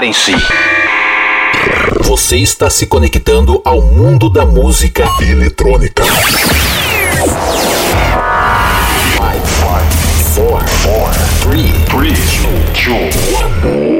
Preparem-se. Você está se conectando ao mundo da música eletrônica. 5, 4, 3, 3, 2, 1.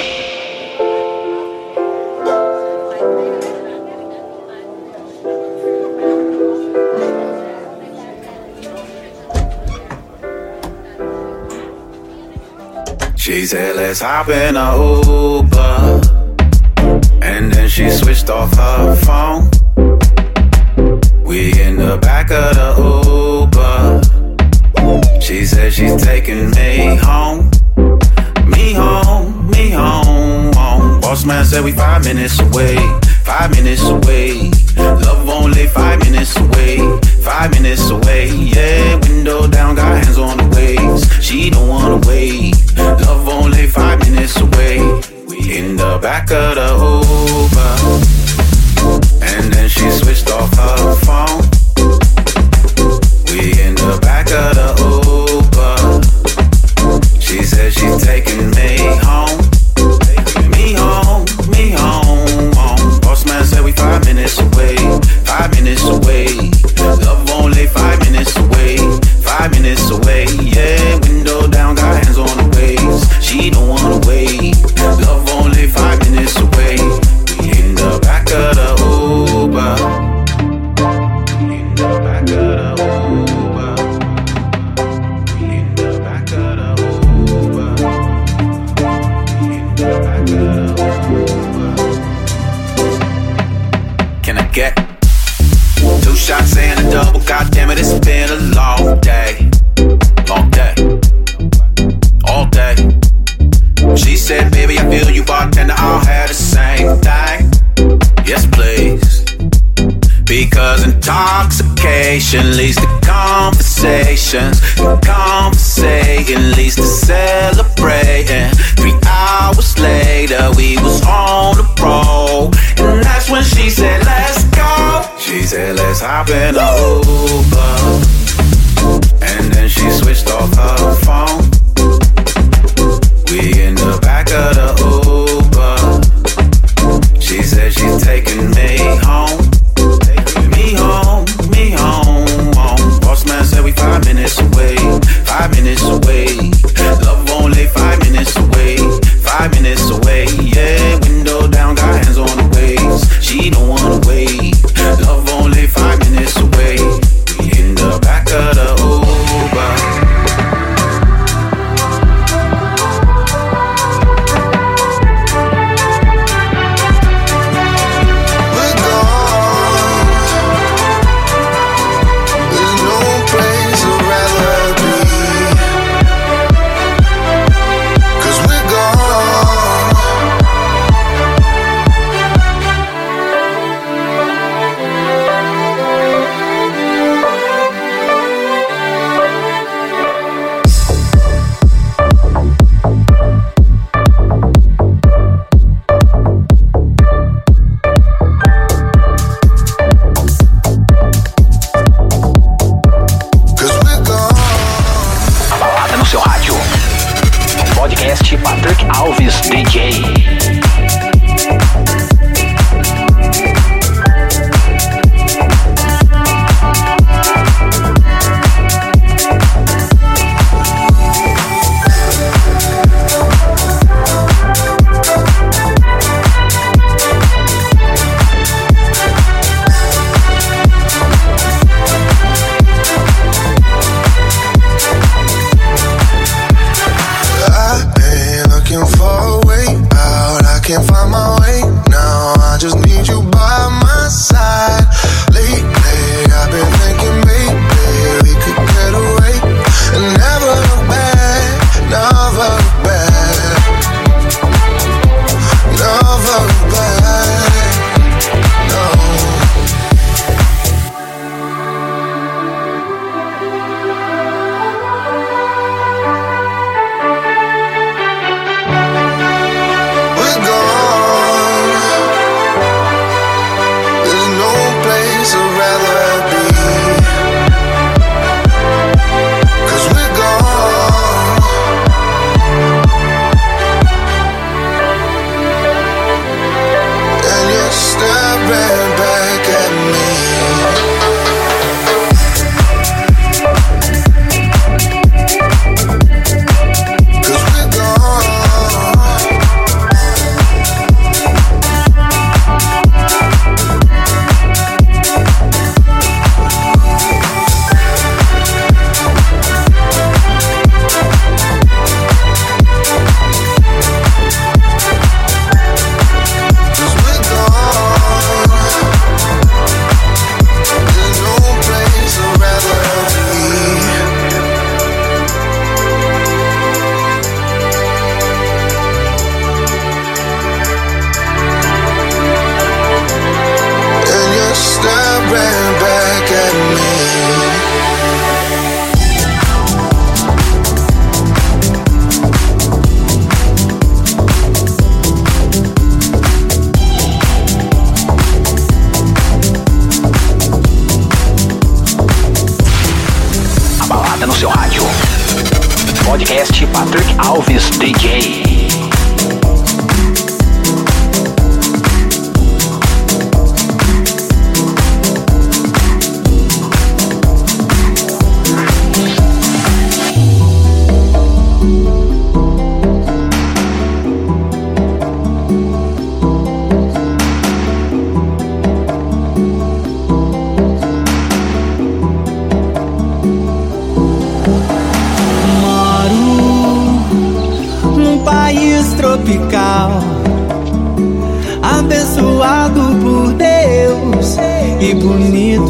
She said, let's hop in a Uber. And then she switched off her phone. We in the back of the Uber. She said she's taking me home. Me home, me home, home. Boss man said we five minutes away. Five minutes away. Love only five minutes away. Five minutes away. Yeah, window down, got hands on the waist. She don't wanna wait. Love only five minutes away. We in the back of the Uber. And then she switched off her phone.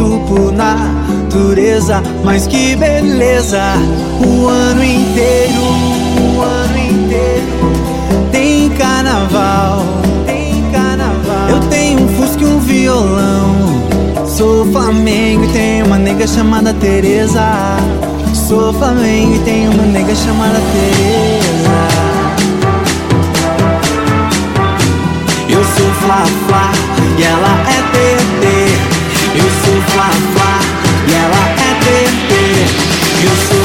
Bonito por natureza. Mas que beleza, o ano inteiro, o ano inteiro tem carnaval, tem carnaval. Eu tenho um fusco e um violão. Sou Flamengo e tenho uma nega chamada Teresa. Sou Flamengo e tenho uma nega chamada Teresa. Eu sou Fla Fla e ela é TT. Eu sou Fla e ela é TT. Eu sou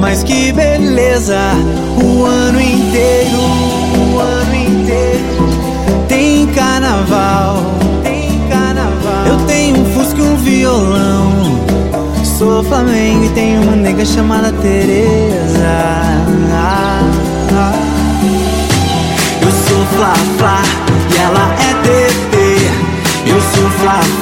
mas que beleza! O ano inteiro, o ano inteiro tem carnaval, tem carnaval. Eu tenho um fusco e um violão. Sou Flamengo e tenho uma nega chamada Teresa. Eu sou Fla Fla e ela é TT. Eu sou Fla Fla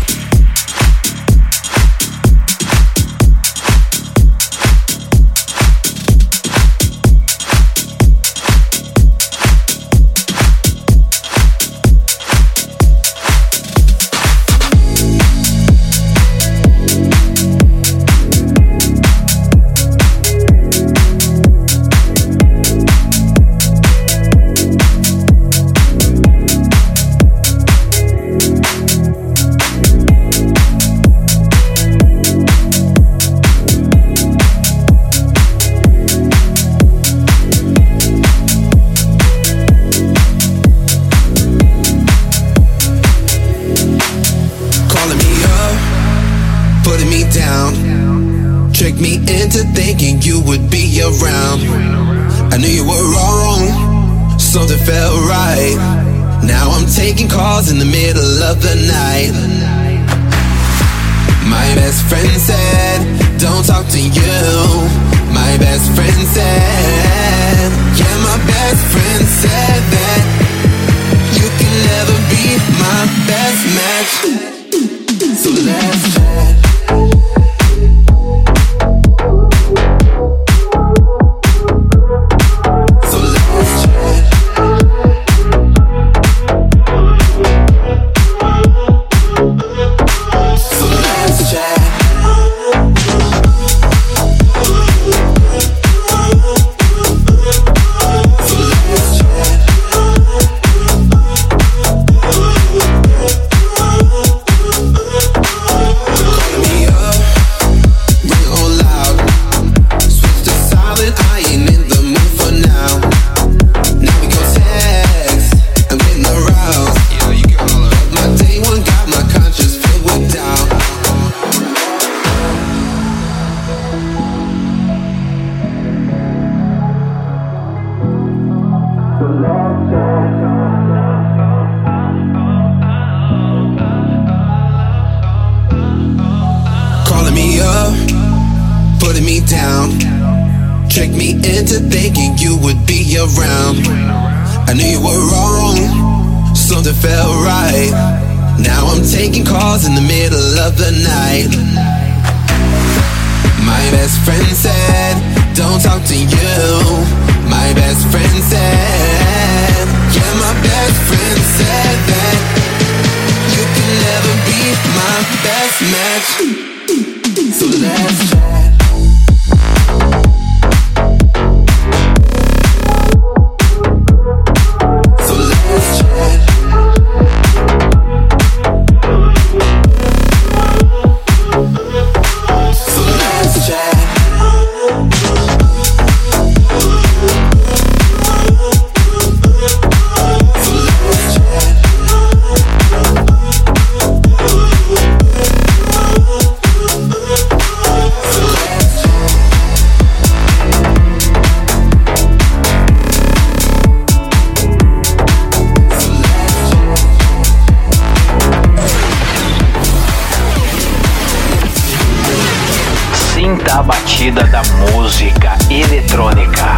da batida da música eletrônica.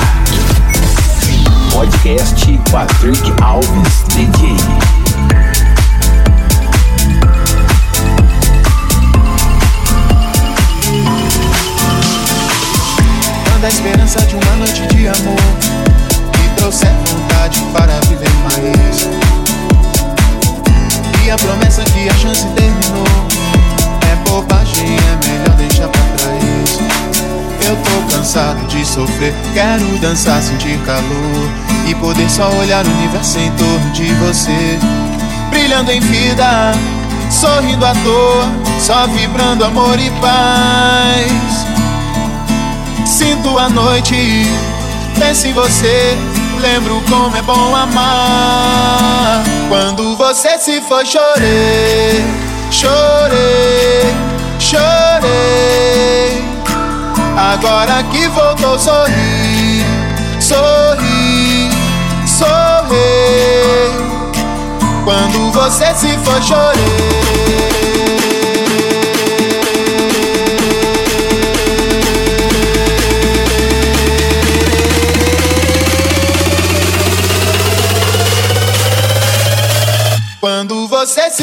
Podcast Patrick Alves DJ. Manda a esperança de uma noite de amor que trouxe vontade para viver mais. E a promessa que a chance terminou é bobagem, é melhor deixar pra trás cansado de sofrer. Quero dançar, sentir calor e poder só olhar o universo em torno de você. Brilhando em vida, sorrindo à toa, só vibrando amor e paz. Sinto a noite, penso em você, lembro como é bom amar. Quando você se foi, chorei, chorei, chorei. Agora que voltou, sorri, sorri, sorri. Quando você se chorei. Quando você se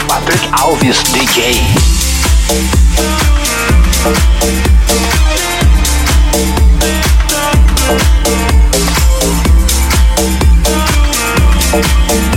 Podcast Patrick Alves DJ. Love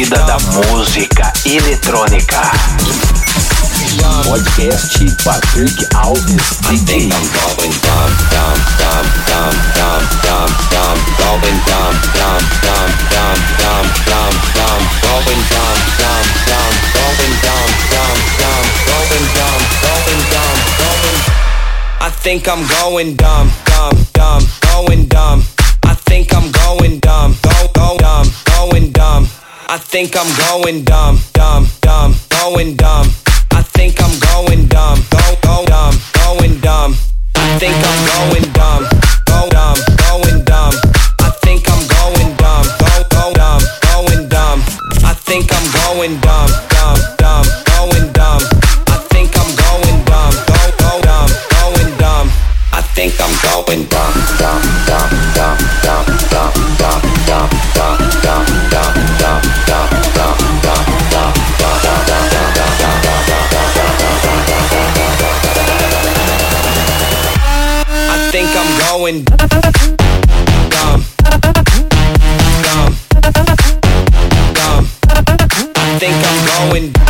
Sinta a batida da música eletrônica. Podcast Patrick Alves. I think I'm going dumb, dumb, dumb, going dumb. I think I'm going dumb, dumb, dumb, going dumb. I think I'm going dumb, go, go, dumb, going dumb. I think I'm going dumb, go, dumb, going dumb. I think I'm going dumb, go, go, dumb, going dumb. I think I'm going dumb, going dumb, dumb, dumb. I think I'm going.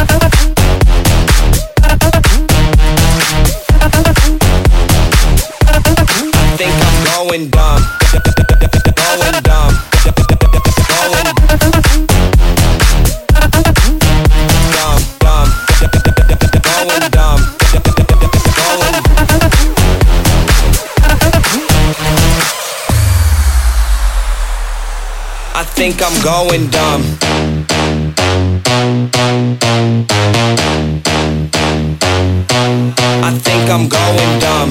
I think I'm going dumb. I think I'm going dumb.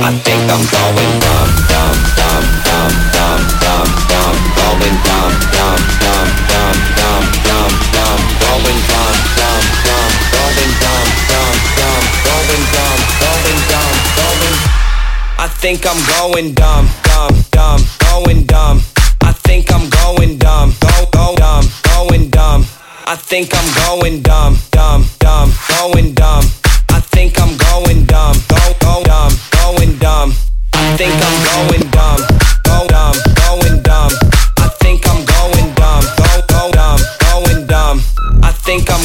I think I'm going dumb, dumb, dumb, dumb, dumb, dumb, dumb, going dumb, think I'm going dumb, dumb, dumb, going dumb. I think I'm going dumb, go, go, dumb, going dumb. I think I'm going dumb, dumb, dumb, going dumb. I think I'm going dumb, go, go, dumb, going dumb. I think I'm going dumb, go, dumb, going dumb. I think I'm going dumb, go, go, dumb, going dumb. I think I'm